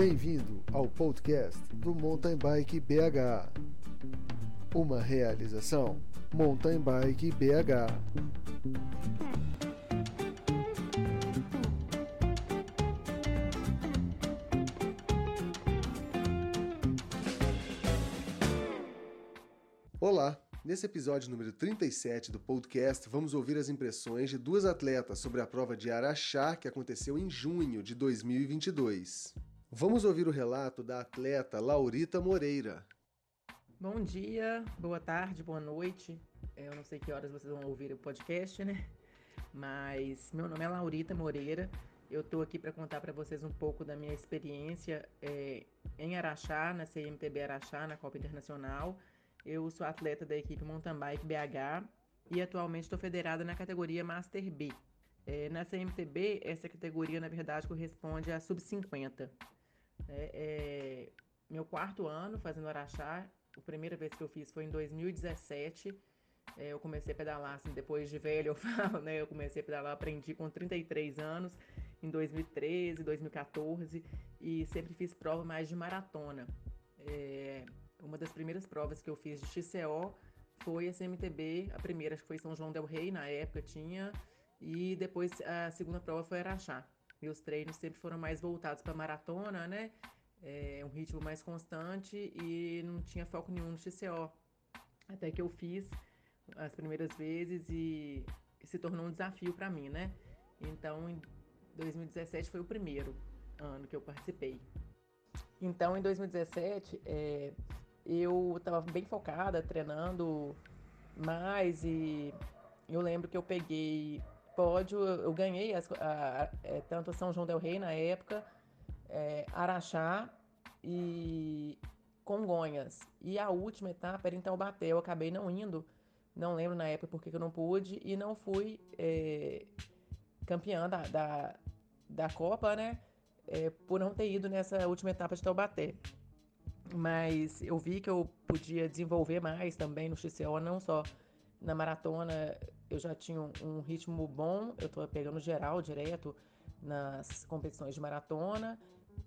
Bem-vindo ao podcast do Mountain Bike BH. Uma realização Mountain Bike BH. Olá! Nesse episódio número 37 do podcast, vamos ouvir as impressões de duas atletas sobre a prova de Araxá que aconteceu em junho de 2022. Vamos ouvir o relato da atleta Laurita Moreira. Bom dia, boa tarde, boa noite. É, eu não sei que horas vocês vão ouvir o podcast, né? Mas meu nome é Laurita Moreira. Eu estou aqui para contar para vocês um pouco da minha experiência é, em Araxá, na CMTB Araxá, na Copa Internacional eu sou atleta da equipe Mountain Bike BH e atualmente estou federada na categoria Master B. É, na CMTB, essa categoria, na verdade, corresponde a sub-50. É, é, meu quarto ano fazendo Araxá, a primeira vez que eu fiz foi em 2017. É, eu comecei a pedalar, assim, depois de velho, eu falo, né? Eu comecei a pedalar, aprendi com 33 anos, em 2013, 2014, e sempre fiz prova mais de maratona. É, uma das primeiras provas que eu fiz de XCO foi a CMTB, a primeira acho que foi São João del Rei, na época tinha, e depois a segunda prova foi Araxá. Meus treinos sempre foram mais voltados para maratona, né? É, um ritmo mais constante e não tinha foco nenhum no XCO. Até que eu fiz as primeiras vezes e, se tornou um desafio para mim, né? Então, em 2017 foi o primeiro ano que eu participei. Então, em 2017, é, eu estava bem focada, treinando mais e eu lembro que eu peguei pódio, eu ganhei as, a, a, é, tanto São João del Rei na época, é, Araxá e Congonhas. E a última etapa era em Taubaté, eu acabei não indo, não lembro na época porque eu não pude e não fui é, campeã da, da, da Copa, né? É, por não ter ido nessa última etapa de Taubaté mas eu vi que eu podia desenvolver mais também no XCO, não só na maratona, eu já tinha um, ritmo bom, eu estou pegando geral direto nas competições de maratona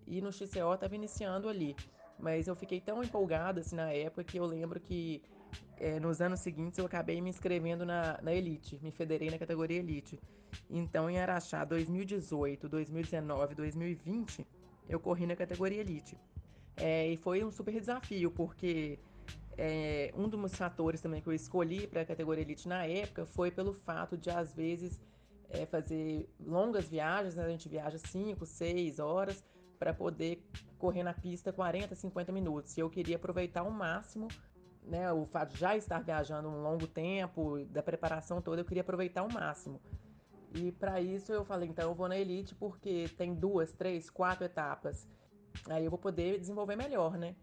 e no XCO estava iniciando ali. Mas eu fiquei tão empolgada assim, na época que eu lembro que é, nos anos seguintes eu acabei me inscrevendo na, na Elite, me federei na categoria Elite. Então em Araxá 2018, 2019, 2020 eu corri na categoria Elite. É, e foi um super desafio, porque é, um dos fatores também que eu escolhi para a categoria Elite na época foi pelo fato de, às vezes, é, fazer longas viagens, né? a gente viaja 5, 6 horas para poder correr na pista 40, 50 minutos. E eu queria aproveitar ao máximo né, o fato de já estar viajando um longo tempo, da preparação toda, eu queria aproveitar ao máximo. E para isso eu falei, então eu vou na Elite porque tem duas, três, quatro etapas. Aí eu vou poder desenvolver melhor, né?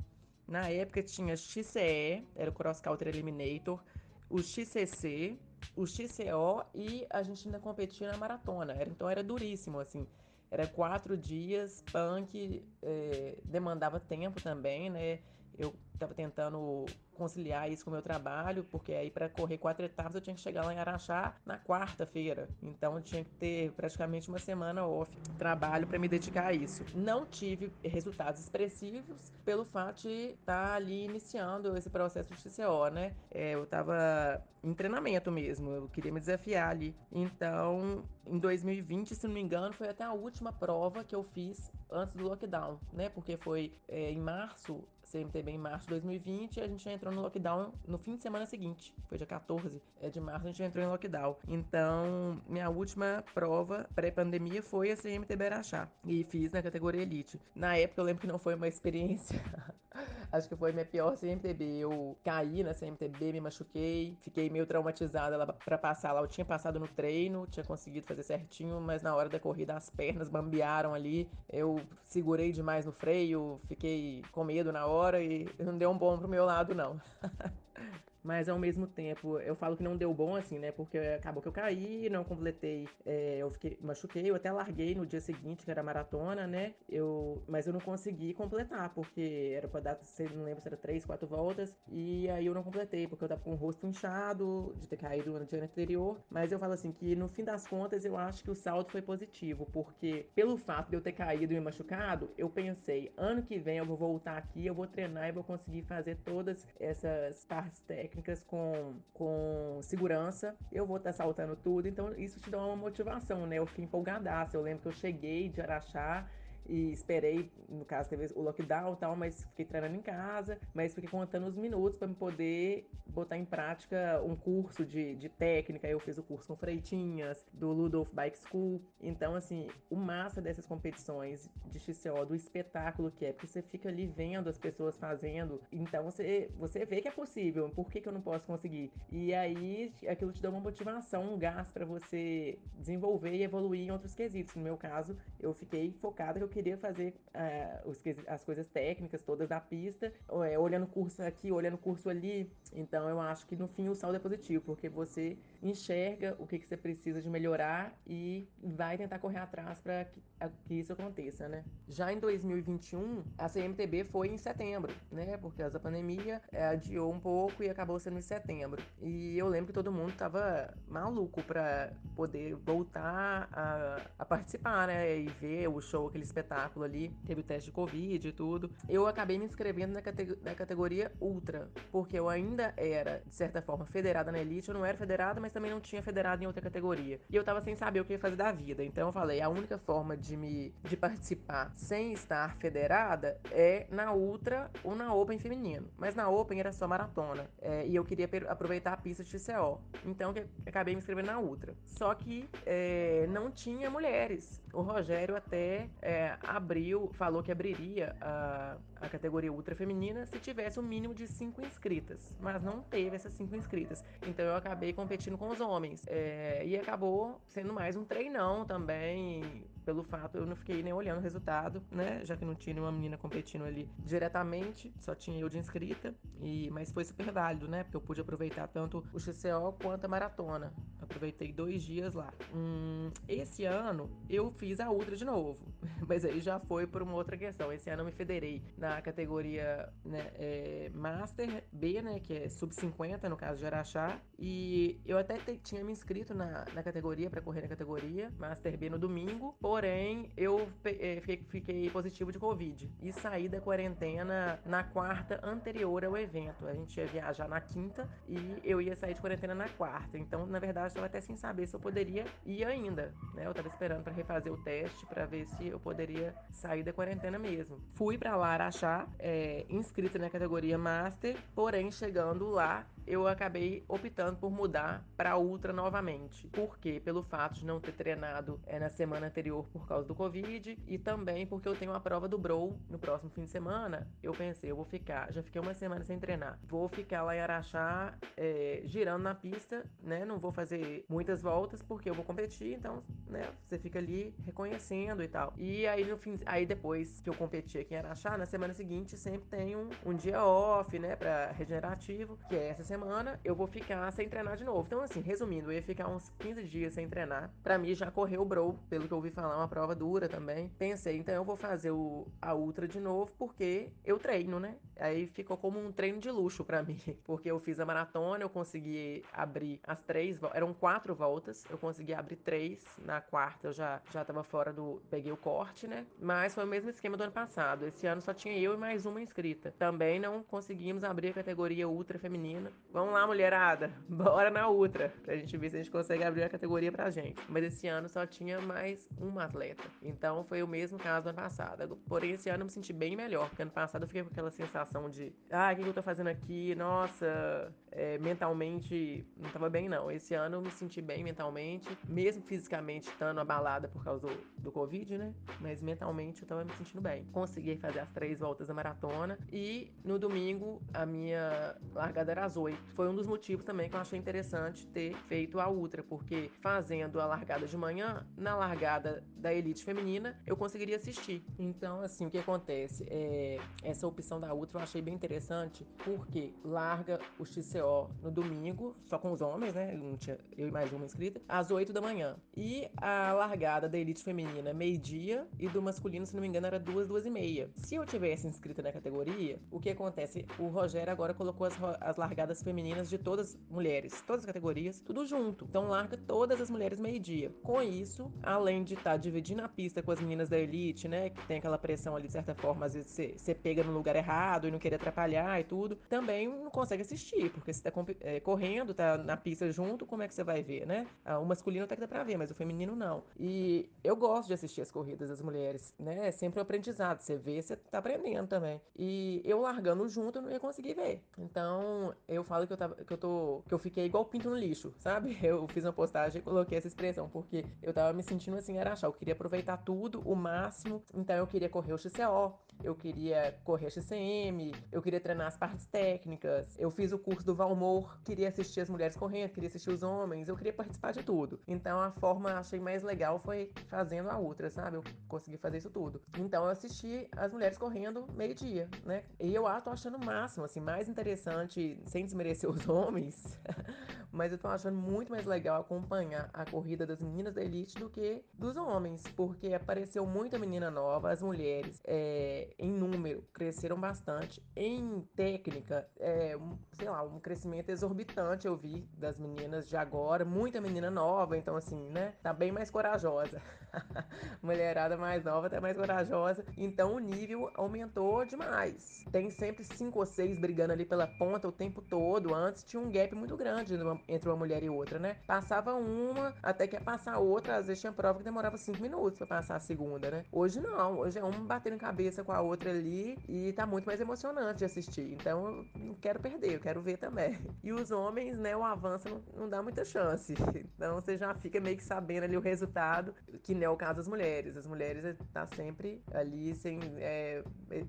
Na época tinha XCE, era o Cross Country Eliminator, o XCC, o XCO e a gente ainda competia na maratona. Então era duríssimo, assim. Era quatro dias, punk, é, demandava tempo também, né? Eu estava tentando conciliar isso com o meu trabalho, porque aí para correr quatro etapas eu tinha que chegar lá em Araxá na quarta-feira. Então eu tinha que ter praticamente uma semana off trabalho para me dedicar a isso. Não tive resultados expressivos pelo fato de estar tá ali iniciando esse processo de CCO, né? É, eu estava em treinamento mesmo, eu queria me desafiar ali. Então, em 2020, se não me engano, foi até a última prova que eu fiz antes do lockdown, né? Porque foi é, em março, CMTB em março de 2020, e a gente já entrou no lockdown no fim de semana seguinte. Foi dia 14 é, de março, a gente entrou em lockdown. Então, minha última prova pré-pandemia foi a CMTB Araxá. E fiz na categoria Elite. Na época, eu lembro que não foi uma experiência. Acho que foi minha pior CMTB. Eu caí na CMTB, me machuquei, fiquei meio traumatizada lá pra passar lá. Eu tinha passado no treino, tinha conseguido fazer certinho, mas na hora da corrida as pernas bambearam ali. Eu segurei demais no freio, fiquei com medo na hora e não deu um bom pro meu lado, não. mas ao mesmo tempo eu falo que não deu bom assim, né? Porque acabou que eu caí, não completei, é, eu fiquei, machuquei, eu até larguei no dia seguinte, que era maratona, né? Eu, mas eu não consegui completar, porque era pra dar, não lembro se era três, quatro voltas, e aí eu não completei, porque eu tava com o rosto inchado, de ter caído no dia anterior, mas eu falo assim, que no fim das contas eu acho que o saldo foi positivo, porque pelo fato de eu ter caído e me machucado, eu pensei, ano que vem eu vou voltar aqui, eu vou treinar e vou conseguir fazer todas essas partes técnicas com, com segurança, eu vou estar tá saltando tudo, então isso te dá uma motivação, né? Eu fiquei empolgadaço, eu lembro que eu cheguei de Araxá, e esperei, no caso teve o lockdown e tal, mas fiquei treinando em casa, mas fiquei contando os minutos para poder botar em prática um curso de, de técnica. Eu fiz o curso com Freitinhas, do Ludolf Bike School. Então, assim, o massa dessas competições de XCO, do espetáculo que é, porque você fica ali vendo as pessoas fazendo, então você, você vê que é possível, por que, que eu não posso conseguir? E aí aquilo te dá uma motivação, um gás para você desenvolver e evoluir em outros quesitos. No meu caso, eu fiquei focada que eu queria fazer uh, os, as coisas técnicas todas da pista, é, olhando curso aqui, olhando curso ali. Então eu acho que no fim o saldo é positivo, porque você enxerga o que, que você precisa de melhorar e vai tentar correr atrás para que, que, isso aconteça, né? Já em 2021, a CMTB foi em setembro, né? Por causa pandemia, é, adiou um pouco e acabou sendo em setembro. E eu lembro que todo mundo tava maluco para poder voltar a, a, participar, né? E ver o show, aquele espetáculo ali. Teve o teste de Covid e tudo. Eu acabei me inscrevendo na, na categoria Ultra, porque eu ainda era, de certa forma, federada na Elite. Eu não era federada, mas mas também não tinha federado em outra categoria. E eu tava sem saber o que fazer da vida. Então eu falei, a única forma de me de participar sem estar federada é na Ultra ou na Open feminino. Mas na Open era só maratona. É, e eu queria aproveitar a pista de TCO. Então acabei me inscrevendo na Ultra. Só que é, não tinha mulheres. O Rogério até é, abriu, falou que abriria a, a categoria ultra feminina se tivesse o um mínimo de cinco inscritas, mas não teve essas cinco inscritas. Então eu acabei competindo com os homens é, e acabou sendo mais um treinão também pelo fato eu não fiquei nem olhando o resultado, né? Já que não tinha nenhuma menina competindo ali diretamente, só tinha eu de inscrita. E mas foi super válido, né? Porque eu pude aproveitar tanto o XCO quanto a maratona. Aproveitei dois dias lá. Hum, esse ano eu fiz a ultra de novo, mas aí já foi por uma outra questão. Esse ano eu me federei na categoria né, é, Master B, né? Que é sub 50 no caso de Araxá. E eu até tinha me inscrito na, na categoria para correr na categoria Master B no domingo. Porém, eu eh, fiquei, fiquei positivo de Covid e saí da quarentena na quarta anterior ao evento. A gente ia viajar na quinta e eu ia sair de quarentena na quarta. Então, na verdade, eu estava até sem saber se eu poderia ir ainda. Né? Eu estava esperando para refazer o teste para ver se eu poderia sair da quarentena mesmo. Fui para lá Araxá, é, inscrita na categoria Master, porém, chegando lá, eu acabei optando por mudar para Ultra novamente. Por quê? Pelo fato de não ter treinado é, na semana anterior por causa do Covid e também porque eu tenho a prova do Bro no próximo fim de semana. Eu pensei, eu vou ficar, já fiquei uma semana sem treinar, vou ficar lá em Araxá é, girando na pista, né? Não vou fazer muitas voltas porque eu vou competir, então, né? Você fica ali reconhecendo e tal. E aí no fim, aí depois que eu competi aqui em Araxá, na semana seguinte sempre tem um, um dia off, né? Para regenerativo, que é essa semana semana eu vou ficar sem treinar de novo. Então, assim, resumindo, eu ia ficar uns 15 dias sem treinar. Pra mim, já correu o Bro, pelo que eu ouvi falar, uma prova dura também. Pensei, então eu vou fazer o, a Ultra de novo, porque eu treino, né? Aí ficou como um treino de luxo para mim, porque eu fiz a maratona, eu consegui abrir as três, eram quatro voltas, eu consegui abrir três, na quarta eu já, já tava fora do, peguei o corte, né? Mas foi o mesmo esquema do ano passado, esse ano só tinha eu e mais uma inscrita. Também não conseguimos abrir a categoria ultra feminina, Vamos lá, mulherada. Bora na outra. Pra gente ver se a gente consegue abrir a categoria pra gente. Mas esse ano só tinha mais uma atleta. Então foi o mesmo caso do ano passado. Porém, esse ano eu me senti bem melhor. Porque ano passado eu fiquei com aquela sensação de: ah, o que eu tô fazendo aqui? Nossa, é, mentalmente não tava bem, não. Esse ano eu me senti bem mentalmente. Mesmo fisicamente estando abalada por causa do, do Covid, né? Mas mentalmente eu tava me sentindo bem. Consegui fazer as três voltas da maratona. E no domingo a minha largada era às oito foi um dos motivos também que eu achei interessante ter feito a ultra, porque fazendo a largada de manhã, na largada da elite feminina, eu conseguiria assistir. Então, assim, o que acontece? É, essa opção da ultra eu achei bem interessante, porque larga o No domingo, só com os homens, né? Não tinha eu e mais uma inscrita, às 8 da manhã. E a largada da elite feminina, meio-dia, e do masculino, se não me engano, era duas, duas e meia. Se eu tivesse inscrita na categoria, o que acontece? O Rogério agora colocou as, as largadas femininas de todas as mulheres, todas as categorias, tudo junto. Então larga todas as mulheres meio-dia. Com isso, além de estar tá dividindo a pista com as meninas da elite, né? Que tem aquela pressão ali, de certa forma, às vezes você pega no lugar errado e não querer atrapalhar e tudo, também não consegue assistir, porque você tá é, correndo, tá na pista junto, como é que você vai ver, né? Ah, o masculino até que dá pra ver, mas o feminino não. E eu gosto de assistir as corridas das mulheres, né? É sempre um aprendizado. Você vê, você tá aprendendo também. E eu largando junto, eu não ia conseguir ver. Então, eu falo que eu, tava, que eu tô. que eu fiquei igual pinto no lixo, sabe? Eu fiz uma postagem e coloquei essa expressão, porque eu tava me sentindo assim, era achar. Eu queria aproveitar tudo, o máximo. Então eu queria correr o XCO, eu queria correr XCM, eu queria treinar as partes técnicas, eu fiz o curso do Valmor, queria assistir as mulheres correndo, queria assistir os homens, eu queria participar de tudo. Então a forma achei mais legal foi fazendo a ultra, sabe? Eu consegui fazer isso tudo. Então eu assisti as mulheres correndo meio-dia, né? E eu tô achando o máximo, assim, mais interessante, sem desmerecer os homens, mas eu tô achando muito mais legal acompanhar a corrida das meninas da elite do que dos homens, porque apareceu muita menina nova, as mulheres é, em número cresceram bastante, em técnica, é, um, sei lá, um crescimento exorbitante eu vi das meninas de agora, muita menina nova, então assim, né, tá bem mais corajosa. Mulherada mais nova tá mais corajosa, então o nível aumentou demais. Tem sempre cinco ou seis brigando ali pela ponta o tempo todo, antes tinha um gap muito grande entre uma mulher e outra, né? Passava uma, até que ia passar outra, às vezes tinha prova que demorava cinco minutos para passar a segunda, né? Hoje não, hoje é uma batendo cabeça com a outra ali e tá muito mais emocionante de assistir. Então eu não quero perder, eu quero ver também. E os homens, né, o avanço não, não dá muita chance. Então você já fica meio que sabendo ali o resultado, que não é o caso das mulheres. As mulheres eh, tá sempre ali sem é,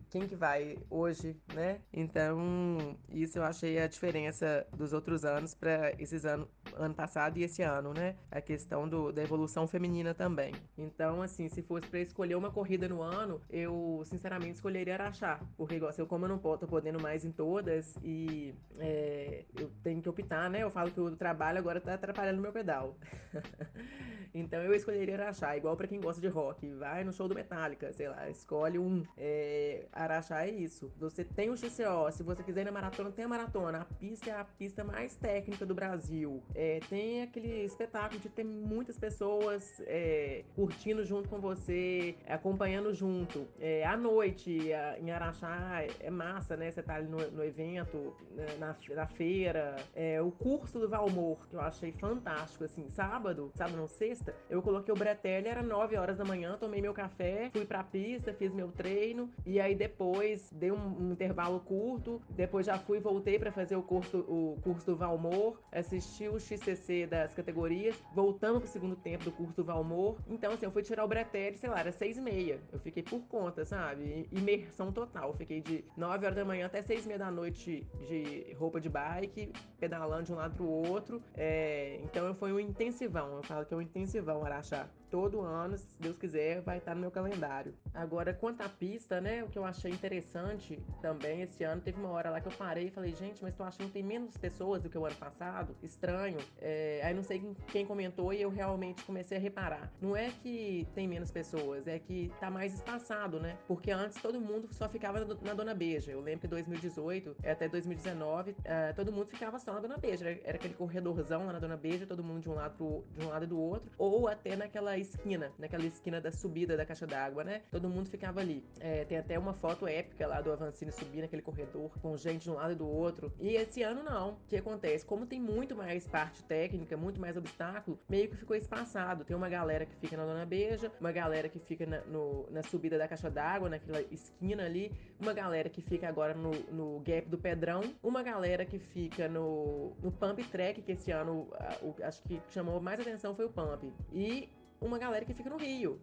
quem que vai hoje, né? Então isso eu achei a diferença dos outros anos para esses anos ano passado e esse ano, né? A questão do, da evolução feminina também. Então, assim, se fosse para escolher uma corrida no ano, eu sinceramente escolheria Araxá, porque igual, assim, como eu não tô podendo mais em todas e é, eu tenho que optar, né? Eu falo que o trabalho agora tá atrapalhando meu pedal. então eu escolheria Araxá, igual para quem gosta de rock, vai no show do Metallica, sei lá, escolhe um. É, Araxá é isso. Você tem o XCO, se você quiser ir na maratona, tem a maratona. A pista é a pista mais técnica do Brasil. É, tem aquele espetáculo de ter muitas pessoas é, curtindo junto com você, acompanhando junto. É, à noite, a, em Araxá, é massa, né? Você tá ali no, no evento, né, na, na feira. É, o curso do Valmor, que eu achei fantástico, assim, sábado, sábado não, sexta, eu coloquei o Bretelli, era 9 horas da manhã, tomei meu café, fui pra pista, fiz meu treino, e aí depois dei um, um intervalo curto, depois já fui voltei para fazer o curso, o curso do Valmor, assisti o XCC das categorias, voltamos pro segundo tempo do curso do Valmor. Então, assim, eu fui tirar o Bretelli, sei lá, era seis e meia. Eu fiquei por conta, sabe? Imersão total. Eu fiquei de 9 horas da manhã até seis e meia da noite de roupa de bike, pedalando de um lado pro outro. É, então, foi um intensivão. Eu falo que é um intensivão, Araxá todo ano, se Deus quiser, vai estar no meu calendário. Agora, quanto à pista, né? O que eu achei interessante também esse ano, teve uma hora lá que eu parei e falei, gente, mas tô achando que tem menos pessoas do que o ano passado. Estranho. É, aí não sei quem comentou e eu realmente comecei a reparar. Não é que tem menos pessoas, é que tá mais espaçado, né? Porque antes todo mundo só ficava na Dona Beija. Eu lembro que 2018 até 2019, uh, todo mundo ficava só na Dona Beija. Era, era aquele corredorzão lá na Dona Beija, todo mundo de um lado pro, de um lado e do outro. Ou até naquela esquina, naquela esquina da subida da caixa d'água, né? Todo mundo ficava ali. É, tem até uma foto épica lá do Avancini subir naquele corredor com gente de um lado e do outro. E esse ano não. O que acontece? Como tem muito mais parte técnica, muito mais obstáculo, meio que ficou espaçado. Tem uma galera que fica na Dona Beija, uma galera que fica na, no, na subida da caixa d'água, naquela esquina ali, uma galera que fica agora no, no gap do Pedrão, uma galera que fica no, no Pump Track, que esse ano a, acho que chamou mais atenção foi o Pump. E uma galera que fica no Rio.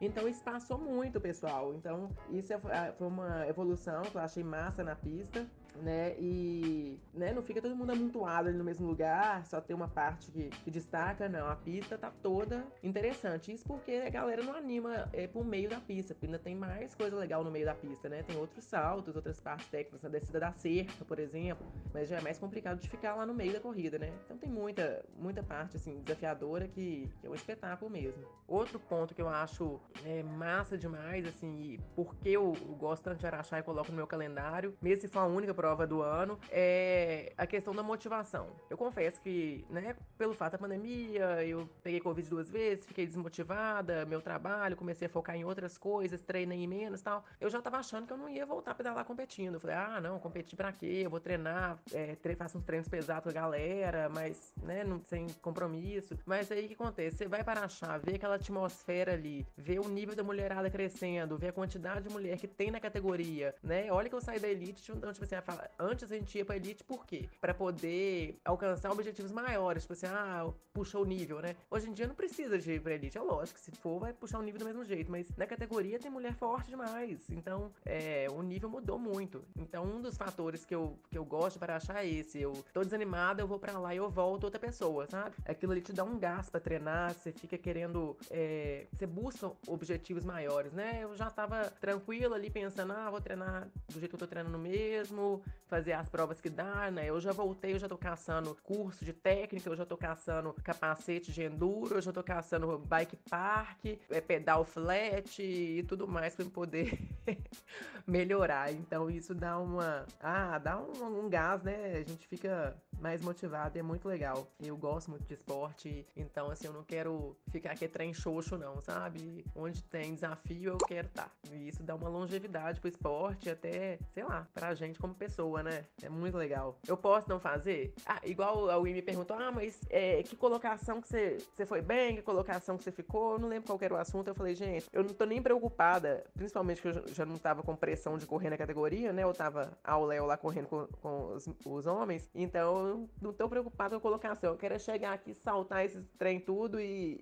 Então isso passou muito, pessoal. Então isso é, foi uma evolução que eu achei massa na pista. Né? E né, não fica todo mundo amontoado ali no mesmo lugar, só tem uma parte que, que destaca, não. A pista tá toda interessante. Isso porque a galera não anima é, pro meio da pista, porque ainda tem mais coisa legal no meio da pista, né? Tem outros saltos, outras partes técnicas, a descida da cerca, por exemplo, mas já é mais complicado de ficar lá no meio da corrida, né? Então tem muita, muita parte, assim, desafiadora que, que é um espetáculo mesmo. Outro ponto que eu acho é, massa demais, assim, porque eu, eu gosto tanto de Araxá e coloco no meu calendário, mesmo se for a única prova do ano, é a questão da motivação. Eu confesso que, né, pelo fato da pandemia, eu peguei Covid duas vezes, fiquei desmotivada, meu trabalho, comecei a focar em outras coisas, treinei menos tal. Eu já tava achando que eu não ia voltar a pedalar competindo. Eu falei, ah, não, competir pra quê? Eu vou treinar, é, tre faço uns treinos pesados com a galera, mas, né, não, sem compromisso. Mas aí o que acontece? Você vai para achar, ver aquela atmosfera ali, ver o nível da mulherada crescendo, ver a quantidade de mulher que tem na categoria, né? Olha que eu saí da elite, então, tipo assim, antes a gente ia pra elite por quê? Pra poder alcançar objetivos maiores, tipo assim, ah, puxou o nível, né? Hoje em dia não precisa de ir pra elite, é lógico, se for vai puxar o nível do mesmo jeito, mas na categoria tem mulher forte demais, então é, o nível mudou muito. Então um dos fatores que eu, que eu gosto para achar é esse, eu tô desanimada, eu vou para lá e eu volto outra pessoa, sabe? Aquilo ali te dá um gás pra treinar, você fica querendo, é, você busca objetivos maiores, né? Eu já tava tranquila ali pensando, ah, vou treinar do jeito que eu tô treinando mesmo, fazer as provas que dá, né? Eu já voltei, eu já tô caçando curso de técnica, eu já tô caçando capacete de enduro, eu já tô caçando bike park, é, pedal flat e tudo mais para poder melhorar. Então isso dá uma, ah, dá um, um gás, né? A gente fica mais motivado é muito legal. Eu gosto muito de esporte, então assim, eu não quero ficar aqui trem xoxo não, sabe? Onde tem desafio eu quero estar. Tá. E isso dá uma longevidade pro esporte, até, sei lá, pra gente como pessoa, né? É muito legal. Eu posso não fazer? Ah, igual a me perguntou, ah, mas é, que colocação que você, você foi bem, que colocação que você ficou, eu não lembro qual era o assunto, eu falei, gente, eu não tô nem preocupada, principalmente que eu já não tava com pressão de correr na categoria, né? Eu tava ao Léo lá correndo com, com os, os, homens, então eu não tô preocupada com colocação, eu quero é chegar aqui, saltar esse trem tudo e,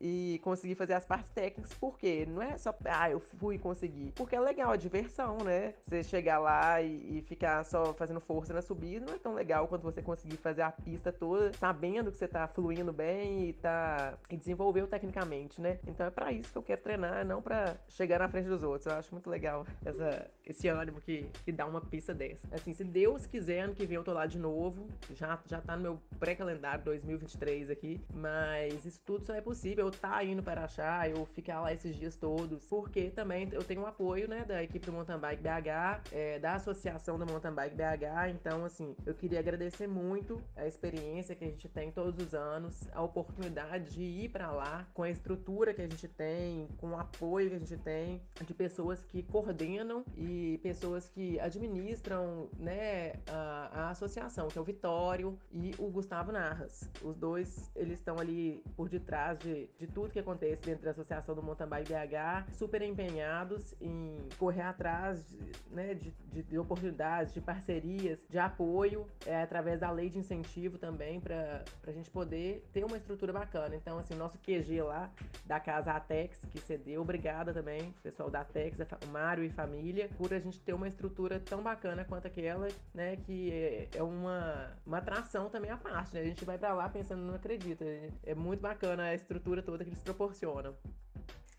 e, e conseguir fazer as partes técnicas, por quê? Não é só, ah, eu fui conseguir, porque é legal, a diversão, né? Você chegar lá e, e ficar só fazendo força na subida não é tão legal quanto você conseguir fazer a pista toda sabendo que você tá fluindo bem e tá e desenvolveu tecnicamente, né? Então é para isso que eu quero treinar, não para chegar na frente dos outros. Eu acho muito legal essa, esse ânimo que, que dá uma pista dessa. Assim, se Deus quiser, ano que vem eu tô lá de novo. Já, já tá no meu pré-calendário 2023 aqui. Mas isso tudo só é possível eu tá indo para achar, eu ficar lá esses dias todos. Porque também eu tenho o apoio, né, da equipe do Mountain Bike BH, é, da associação Mountain Bike BH. Então, assim, eu queria agradecer muito a experiência que a gente tem todos os anos, a oportunidade de ir para lá com a estrutura que a gente tem, com o apoio que a gente tem, de pessoas que coordenam e pessoas que administram, né, a, a associação, que é o Vitório e o Gustavo Narras. Os dois, eles estão ali por detrás de, de tudo que acontece dentro da associação do Mountain Bike BH, super empenhados em correr atrás de, né, de, de, de oportunidades, de parcerias, de apoio, é, através da lei de incentivo também, para a gente poder ter uma estrutura bacana. Então, assim, nosso QG lá da casa Atex, que cedeu, obrigada também, pessoal da Atex, o Mário e família, por a gente ter uma estrutura tão bacana quanto aquela, né, que é, é uma, uma atração também à parte, né? A gente vai para lá pensando, não acredita. É muito bacana a estrutura toda que eles proporcionam.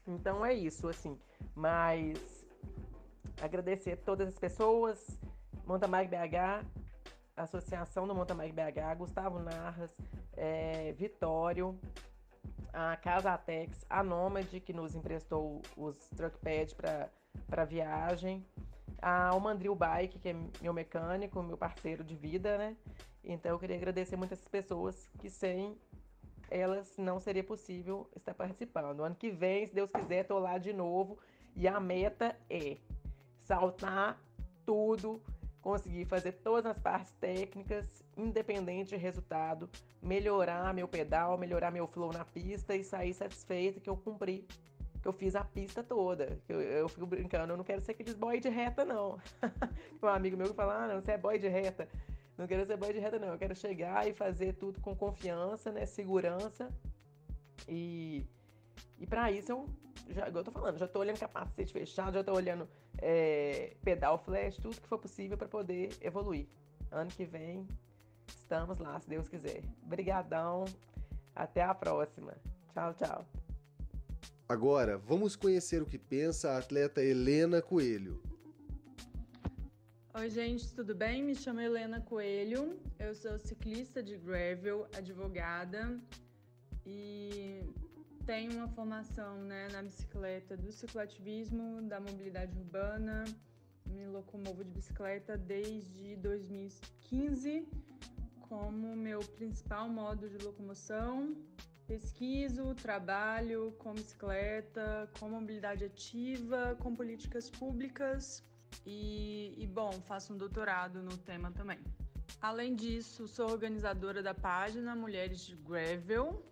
Então é isso, assim. Mas agradecer a todas as pessoas, Monta Bike BH, Associação do Monta Bike BH, Gustavo Narras, é, Vitório, a Casa Atex, a Nômade, que nos emprestou os truckpad para viagem, a Almandril Bike, que é meu mecânico, meu parceiro de vida, né? Então eu queria agradecer muito essas pessoas que sem elas não seria possível estar participando. Ano que vem, se Deus quiser, tô lá de novo e a meta é saltar tudo, conseguir fazer todas as partes técnicas, independente de resultado, melhorar meu pedal, melhorar meu flow na pista e sair satisfeito que eu cumpri, que eu fiz a pista toda. Eu, eu fico brincando, eu não quero ser aqueles boy de reta, não. um amigo meu que fala, ah, não, você é boy de reta. Não quero ser boy de reta, não. Eu quero chegar e fazer tudo com confiança, né? Segurança. E E para isso eu, já, eu tô falando, já tô olhando capacete fechado, já tô olhando é, pedal flash, tudo que for possível para poder evoluir. Ano que vem estamos lá, se Deus quiser. Obrigadão, até a próxima. Tchau, tchau. Agora, vamos conhecer o que pensa a atleta Helena Coelho. Oi, gente, tudo bem? Me chamo Helena Coelho, eu sou ciclista de gravel, advogada e tenho uma formação né, na bicicleta do ciclativismo, da mobilidade urbana. Me locomovo de bicicleta desde 2015 como meu principal modo de locomoção. Pesquiso, trabalho com bicicleta, com mobilidade ativa, com políticas públicas e, e, bom, faço um doutorado no tema também. Além disso, sou organizadora da página Mulheres de Gravel,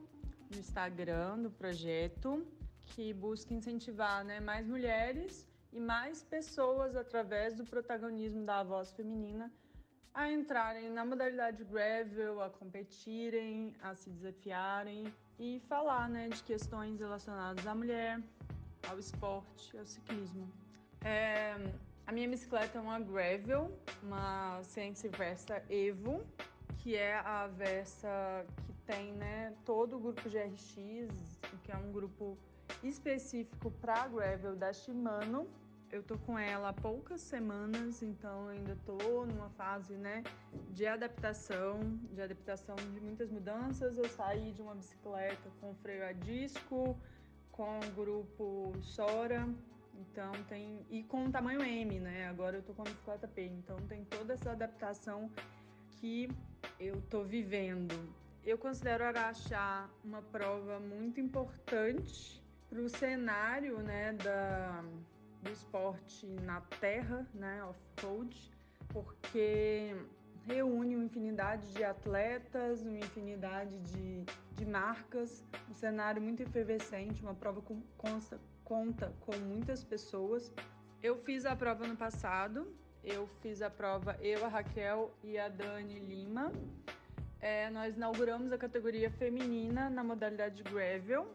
no Instagram do projeto, que busca incentivar né, mais mulheres e mais pessoas através do protagonismo da voz feminina a entrarem na modalidade gravel, a competirem, a se desafiarem e falar né, de questões relacionadas à mulher, ao esporte, ao ciclismo. É, a minha bicicleta é uma Gravel, uma Sense Versa Evo, que é a Versa que tem né, todo o grupo GRX, que é um grupo específico para Gravel da Shimano. Eu tô com ela há poucas semanas, então ainda tô numa fase né, de adaptação, de adaptação de muitas mudanças. Eu saí de uma bicicleta com freio a disco, com o grupo Sora, então tem. E com o tamanho M, né? Agora eu tô com a bicicleta P. Então tem toda essa adaptação que eu tô vivendo. Eu considero Araxá uma prova muito importante para o cenário né, da, do esporte na terra, né, off-road, porque reúne uma infinidade de atletas, uma infinidade de, de marcas, um cenário muito efervescente, uma prova com, consta conta com muitas pessoas. Eu fiz a prova no passado, eu fiz a prova, eu, a Raquel e a Dani Lima. É, nós inauguramos a categoria feminina na modalidade gravel.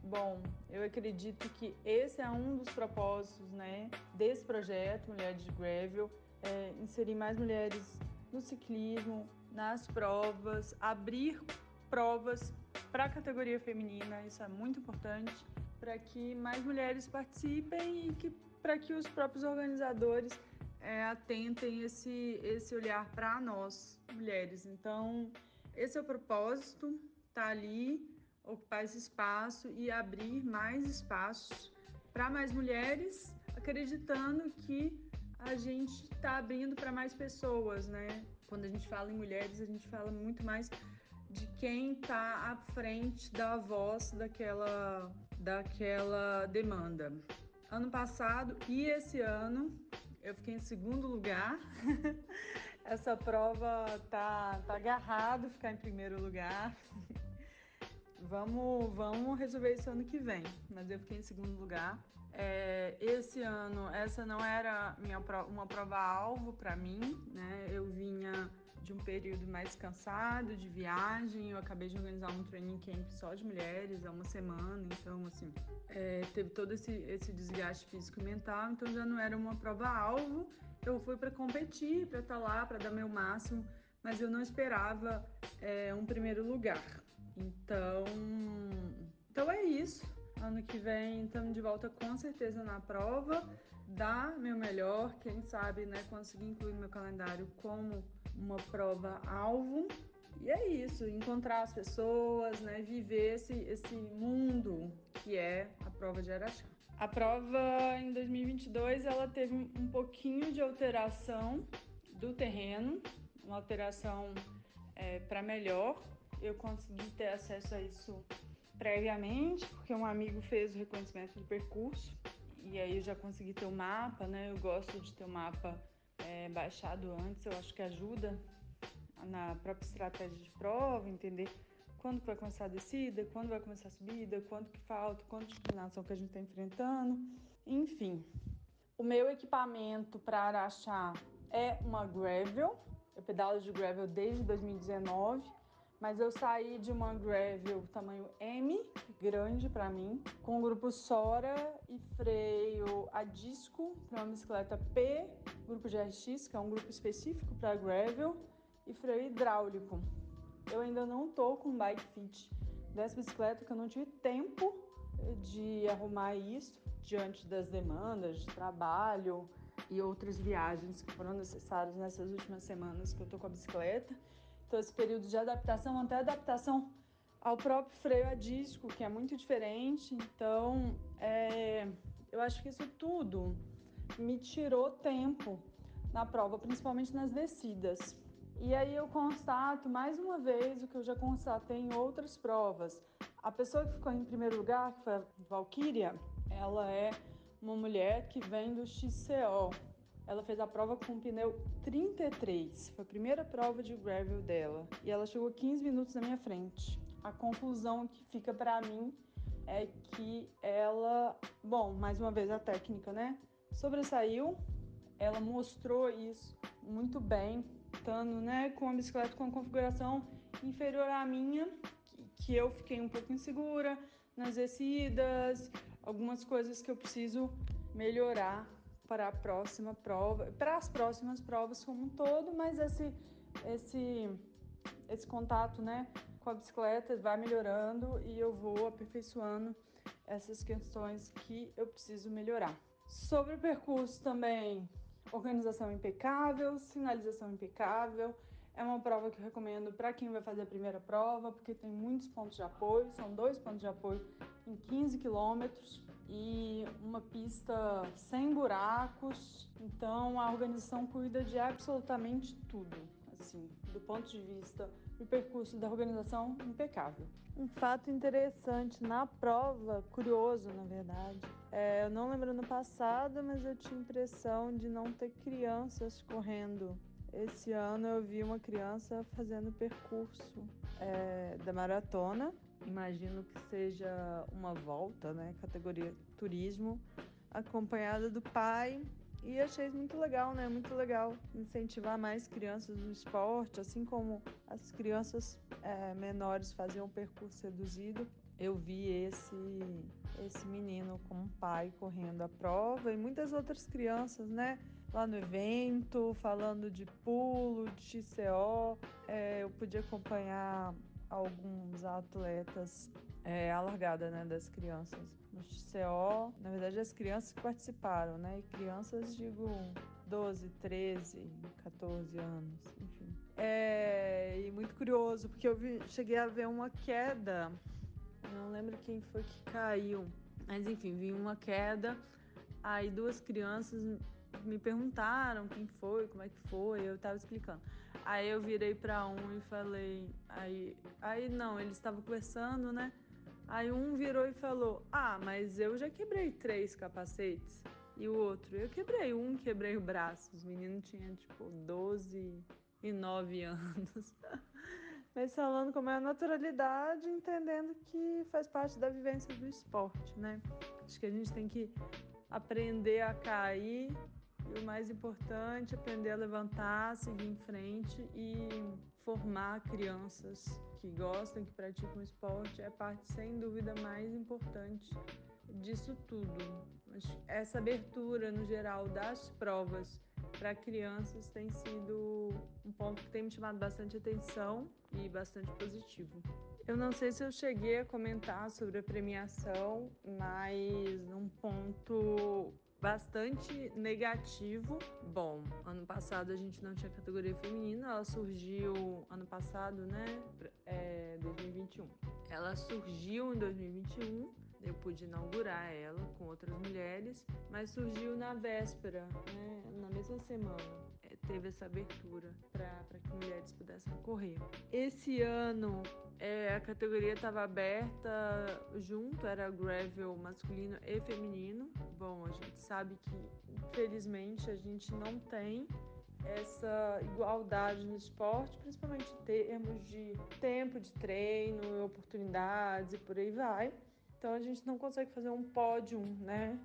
Bom, eu acredito que esse é um dos propósitos né, desse projeto, Mulheres de Gravel, é inserir mais mulheres no ciclismo, nas provas, abrir provas para a categoria feminina, isso é muito importante para que mais mulheres participem e que para que os próprios organizadores é, atentem esse, esse olhar para nós, mulheres. Então, esse é o propósito, tá ali, ocupar esse espaço e abrir mais espaços para mais mulheres, acreditando que a gente está abrindo para mais pessoas, né? Quando a gente fala em mulheres, a gente fala muito mais de quem está à frente da voz daquela daquela demanda. Ano passado e esse ano eu fiquei em segundo lugar. Essa prova tá, tá agarrado ficar em primeiro lugar. vamos, vamos resolver isso ano que vem, mas eu fiquei em segundo lugar. É, esse ano, essa não era minha, uma prova-alvo para mim, né? Eu vinha de um período mais cansado de viagem. Eu acabei de organizar um training camp só de mulheres há uma semana, então assim é, teve todo esse, esse desgaste físico e mental. Então já não era uma prova alvo. Eu fui para competir, para estar tá lá, para dar meu máximo, mas eu não esperava é, um primeiro lugar. Então, então é isso. Ano que vem estamos de volta com certeza na prova, dar meu melhor, quem sabe, né, conseguir incluir meu calendário como uma prova alvo. E é isso, encontrar as pessoas, né, viver esse, esse mundo que é a prova de Araxá. A prova em 2022 ela teve um pouquinho de alteração do terreno, uma alteração é, para melhor. Eu consegui ter acesso a isso previamente, porque um amigo fez o reconhecimento do percurso e aí eu já consegui ter o mapa, né? Eu gosto de ter o mapa é, baixado antes, eu acho que ajuda na própria estratégia de prova, entender quando vai começar a descida, quando vai começar a subida, quanto que falta, quanto de inclinação que a gente está enfrentando, enfim. O meu equipamento para Araxá é uma gravel, eu pedalo de gravel desde 2019, Mas eu saí de uma gravel tamanho M, grande para mim, com grupo Sora e freio a disco para uma bicicleta P, grupo GRX, que é um grupo específico para gravel, e freio hidráulico. Eu ainda não tô com bike fit dessa bicicleta, que eu não tive tempo de arrumar isso diante das demandas de trabalho e outras viagens que foram necessárias nessas últimas semanas que eu tô com a bicicleta. Então, esse período de adaptação, até adaptação ao próprio freio a disco, que é muito diferente. Então, é, eu acho que isso tudo me tirou tempo na prova, principalmente nas descidas. E aí eu constato mais uma vez o que eu já constatei em outras provas. A pessoa que ficou em primeiro lugar, que foi a Valkyria, ela é uma mulher que vem do XCO, ela fez a prova com um pneu 33. Foi a primeira prova de gravel dela. E ela chegou 15 minutos na minha frente. A conclusão que fica para mim é que ela, bom, mais uma vez a técnica, né? Sobressaiu. Ela mostrou isso muito bem, estando, né, com a bicicleta com a configuração inferior à minha, que eu fiquei um pouco insegura nas descidas, algumas coisas que eu preciso melhorar para a próxima prova, para as próximas provas como um todo, mas esse esse esse contato, né, com a bicicleta vai melhorando e eu vou aperfeiçoando essas questões que eu preciso melhorar. Sobre o percurso também, organização impecável, sinalização impecável. É uma prova que eu recomendo para quem vai fazer a primeira prova, porque tem muitos pontos de apoio, são dois pontos de apoio em 15 quilômetros e uma pista sem buracos. Então a organização cuida de absolutamente tudo, assim, do ponto de vista do percurso da organização impecável. Um fato interessante na prova, curioso na verdade, é, eu não lembro no passado, mas eu tinha impressão de não ter crianças correndo. Esse ano eu vi uma criança fazendo o percurso é, da maratona imagino que seja uma volta, né, categoria turismo, acompanhada do pai. E achei muito legal, né? Muito legal incentivar mais crianças no esporte, assim como as crianças é, menores faziam um percurso reduzido. Eu vi esse esse menino como pai correndo a prova e muitas outras crianças, né? Lá no evento, falando de pulo, de XCO. É, eu pude acompanhar alguns atletas é, a largada né, das crianças no CO. Na verdade, as crianças que participaram, né? E crianças, digo, 12, 13, 14 anos, enfim. É, e muito curioso, porque eu vi, cheguei a ver uma queda, não lembro quem foi que caiu, mas enfim, vi uma queda, aí duas crianças me perguntaram quem foi, como é que foi, eu tava explicando. Aí eu virei para um e falei, aí, aí não, eles estavam conversando, né? Aí um virou e falou: "Ah, mas eu já quebrei três capacetes". E o outro, eu quebrei um, quebrei o braço. Os meninos tinham tipo 12 e 9 anos. Mas falando com a naturalidade, entendendo que faz parte da vivência do esporte, né? Acho que a gente tem que aprender a cair e o mais importante, aprender a levantar, seguir em frente e formar crianças que gostam, que praticam esporte é parte sem dúvida mais importante disso tudo. Essa abertura no geral das provas para crianças tem sido um ponto que tem me chamado bastante atenção e bastante positivo. Eu não sei se eu cheguei a comentar sobre a premiação, mas num ponto bastante negativo. Bom, ano passado a gente não tinha categoria feminina, ela surgiu ano passado, né? É, 2021. Ela surgiu em 2021, eu pude inaugurar ela com outras mulheres, mas surgiu na véspera, né? Na mesma semana teve essa abertura para que mulheres pudessem correr. Esse ano é, a categoria estava aberta junto, era gravel masculino e feminino. Bom, a gente sabe que infelizmente a gente não tem essa igualdade no esporte, principalmente em termos de tempo de treino, oportunidades e por aí vai. Então a gente não consegue fazer um pódio, né?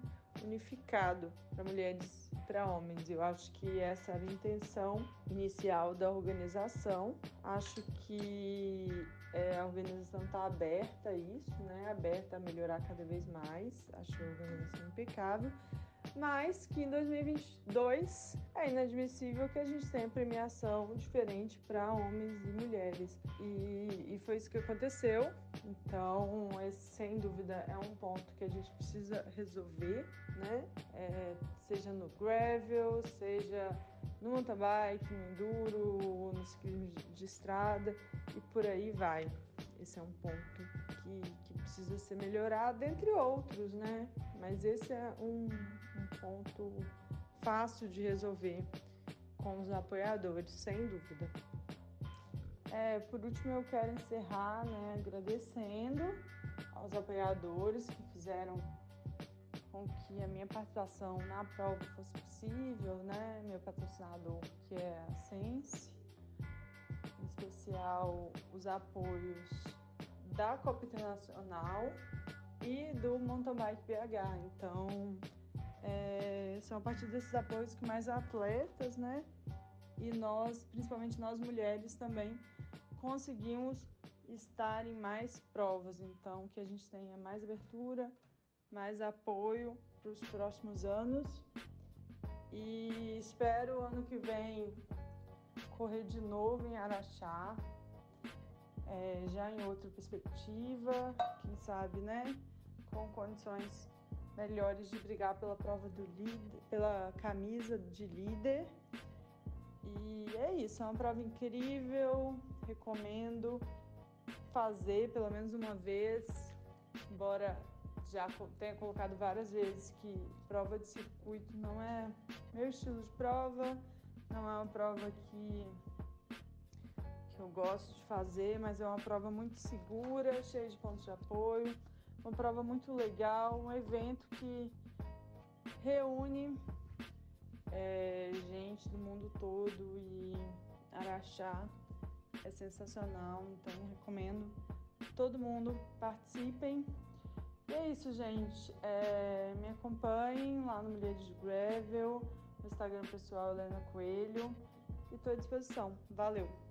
unificado para mulheres e para homens. Eu acho que essa era a intenção inicial da organização. Acho que é, a organização está aberta a isso, né? aberta a melhorar cada vez mais. Acho a organização impecável mas que em 2022 é inadmissível que a gente tenha premiação diferente para homens e mulheres. E, e, foi isso que aconteceu. Então, esse, sem dúvida, é um ponto que a gente precisa resolver, né? É, seja no gravel, seja no mountain bike, no enduro, no ciclismo de estrada e por aí vai. Esse é um ponto que, que precisa ser melhorado, entre outros, né? Mas esse é um, um ponto fácil de resolver com os apoiadores, sem dúvida. É, por último, eu quero encerrar né, agradecendo aos apoiadores que fizeram com que a minha participação na prova fosse possível, né? Meu patrocinador, que é a Sense, em especial os apoios da Copa Internacional e do Mountain Bike BH. Então, é, são a partir desses apoios que mais atletas, né? E nós, principalmente nós mulheres também, conseguimos estar em mais provas. Então, que a gente tenha mais abertura, mais apoio para os próximos anos. E espero ano que vem correr de novo em Araxá, é, já em outra perspectiva, quem sabe, né? Com condições melhores de brigar pela prova do líder, pela camisa de líder. E é isso, é uma prova incrível, recomendo fazer pelo menos uma vez, embora já tenha colocado várias vezes que prova de circuito não é meu estilo de prova, não é uma prova que, que eu gosto de fazer, mas é uma prova muito segura, cheia de pontos de apoio uma prova muito legal, um evento que reúne é, gente do mundo todo e Araxá é sensacional, então recomendo todo mundo participem. E é isso, gente. É, me acompanhem lá no Mulheres de Gravel, no Instagram pessoal Helena Coelho e estou à disposição. Valeu!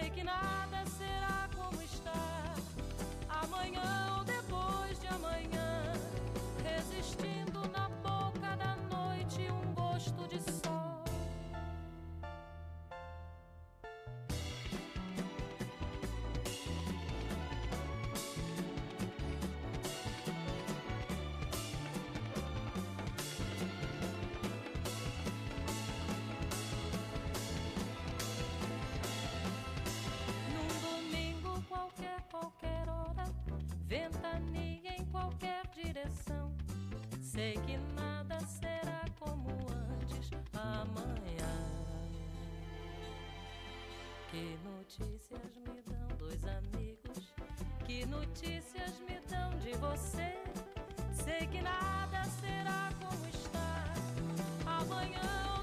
Sei que nada será como está amanhã ou depois de amanhã, resistindo na boca da noite um gosto de sol. Sei que nada será como antes amanhã. Que notícias me dão dois amigos? Que notícias me dão de você? Sei que nada será como está amanhã